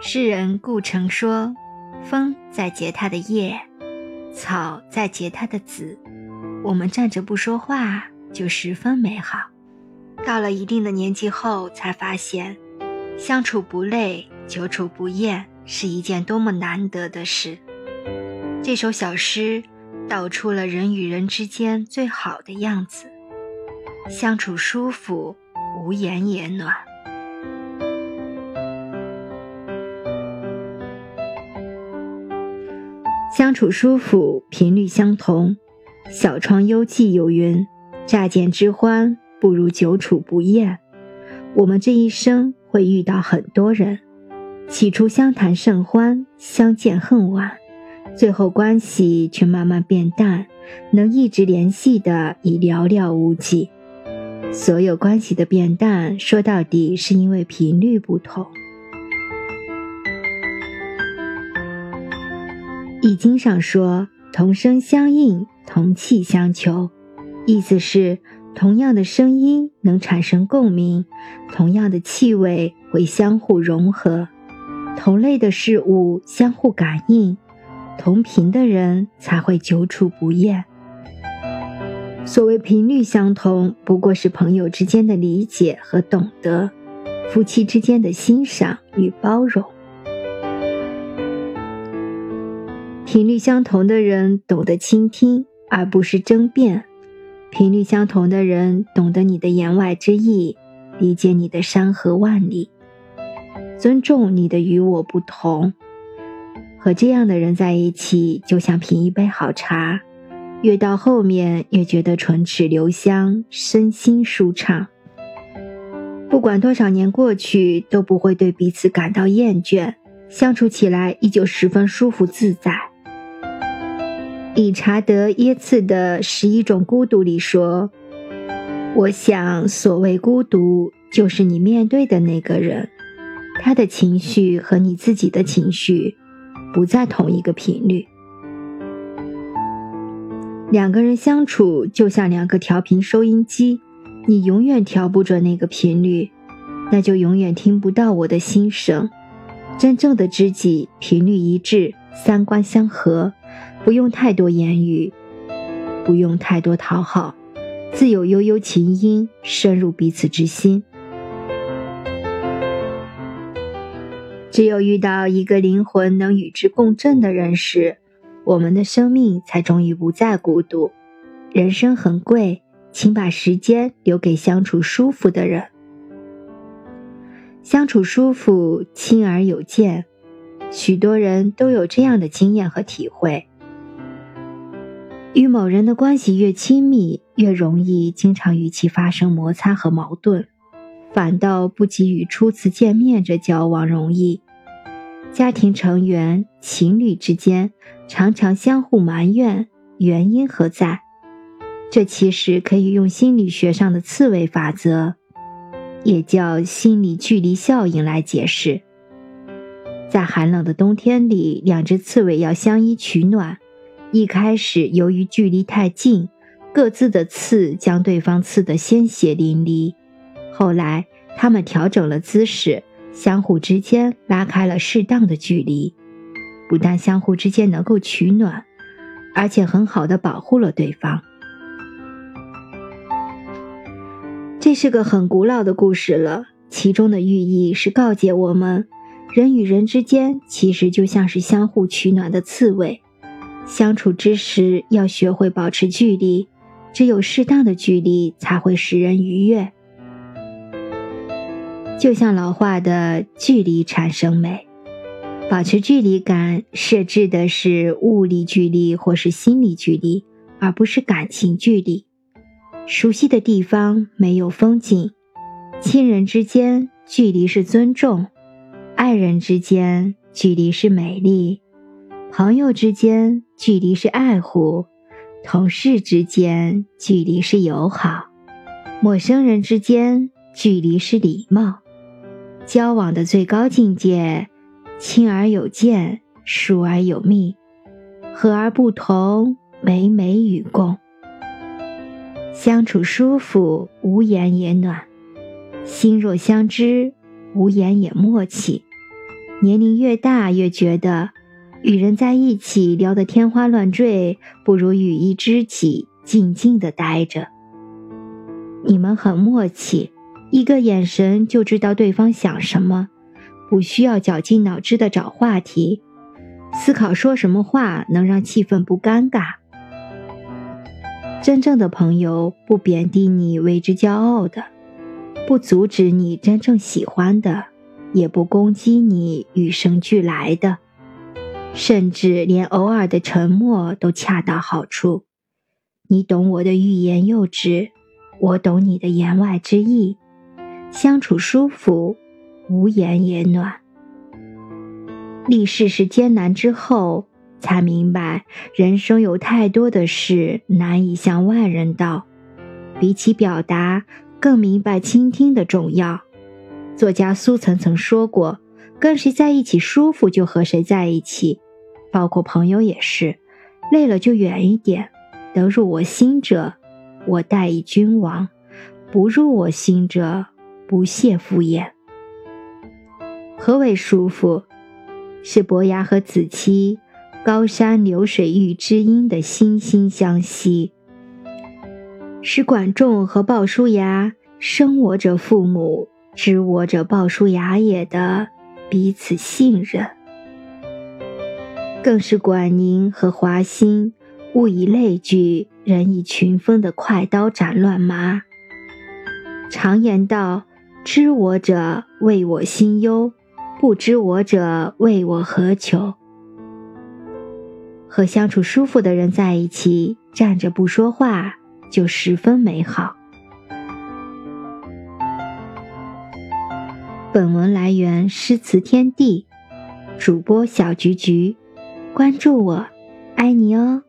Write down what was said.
诗人顾城说：“风在结它的叶，草在结它的籽。我们站着不说话，就十分美好。到了一定的年纪后，才发现，相处不累，久处不厌，是一件多么难得的事。”这首小诗道出了人与人之间最好的样子，相处舒服，无言也暖。相处舒服，频率相同。小窗幽寂有云：“乍见之欢，不如久处不厌。”我们这一生会遇到很多人，起初相谈甚欢，相见恨晚，最后关系却慢慢变淡，能一直联系的已寥寥无几。所有关系的变淡，说到底是因为频率不同。易经上说：“同声相应，同气相求。”意思是同样的声音能产生共鸣，同样的气味会相互融合，同类的事物相互感应，同频的人才会久处不厌。所谓频率相同，不过是朋友之间的理解和懂得，夫妻之间的欣赏与包容。频率相同的人懂得倾听，而不是争辩；频率相同的人懂得你的言外之意，理解你的山河万里，尊重你的与我不同。和这样的人在一起，就像品一杯好茶，越到后面越觉得唇齿留香，身心舒畅。不管多少年过去，都不会对彼此感到厌倦，相处起来依旧十分舒服自在。理查德·耶茨的《十一种孤独》里说：“我想，所谓孤独，就是你面对的那个人，他的情绪和你自己的情绪不在同一个频率。两个人相处就像两个调频收音机，你永远调不准那个频率，那就永远听不到我的心声。真正的知己，频率一致，三观相合。”不用太多言语，不用太多讨好，自有悠悠琴音深入彼此之心。只有遇到一个灵魂能与之共振的人时，我们的生命才终于不再孤独。人生很贵，请把时间留给相处舒服的人。相处舒服，亲而有见，许多人都有这样的经验和体会。与某人的关系越亲密，越容易经常与其发生摩擦和矛盾，反倒不及与初次见面这交往容易。家庭成员、情侣之间常常相互埋怨，原因何在？这其实可以用心理学上的刺猬法则，也叫心理距离效应来解释。在寒冷的冬天里，两只刺猬要相依取暖。一开始，由于距离太近，各自的刺将对方刺得鲜血淋漓。后来，他们调整了姿势，相互之间拉开了适当的距离，不但相互之间能够取暖，而且很好的保护了对方。这是个很古老的故事了，其中的寓意是告诫我们，人与人之间其实就像是相互取暖的刺猬。相处之时要学会保持距离，只有适当的距离才会使人愉悦。就像老话的“距离产生美”，保持距离感设置的是物理距离或是心理距离，而不是感情距离。熟悉的地方没有风景，亲人之间距离是尊重，爱人之间距离是美丽。朋友之间距离是爱护，同事之间距离是友好，陌生人之间距离是礼貌。交往的最高境界，亲而有见，疏而有密，和而不同，美美与共。相处舒服，无言也暖；心若相知，无言也默契。年龄越大，越觉得与人在一起聊得天花乱坠，不如与一知己静静的待着。你们很默契，一个眼神就知道对方想什么，不需要绞尽脑汁的找话题，思考说什么话能让气氛不尴尬。真正的朋友不贬低你为之骄傲的，不阻止你真正喜欢的。也不攻击你与生俱来的，甚至连偶尔的沉默都恰到好处。你懂我的欲言又止，我懂你的言外之意，相处舒服，无言也暖。历世事艰难之后，才明白人生有太多的事难以向外人道，比起表达，更明白倾听的重要。作家苏岑曾说过：“跟谁在一起舒服就和谁在一起，包括朋友也是。累了就远一点。得入我心者，我待以君王；不入我心者，不屑敷衍。”何为舒服？是伯牙和子期，高山流水遇知音的惺惺相惜；是管仲和鲍叔牙，生我者父母。知我者鲍叔牙也的彼此信任，更是管宁和华歆物以类聚，人以群分的快刀斩乱麻。常言道：“知我者为我心忧，不知我者为我何求。”和相处舒服的人在一起，站着不说话就十分美好。本文来源诗词天地，主播小菊菊，关注我，爱你哦。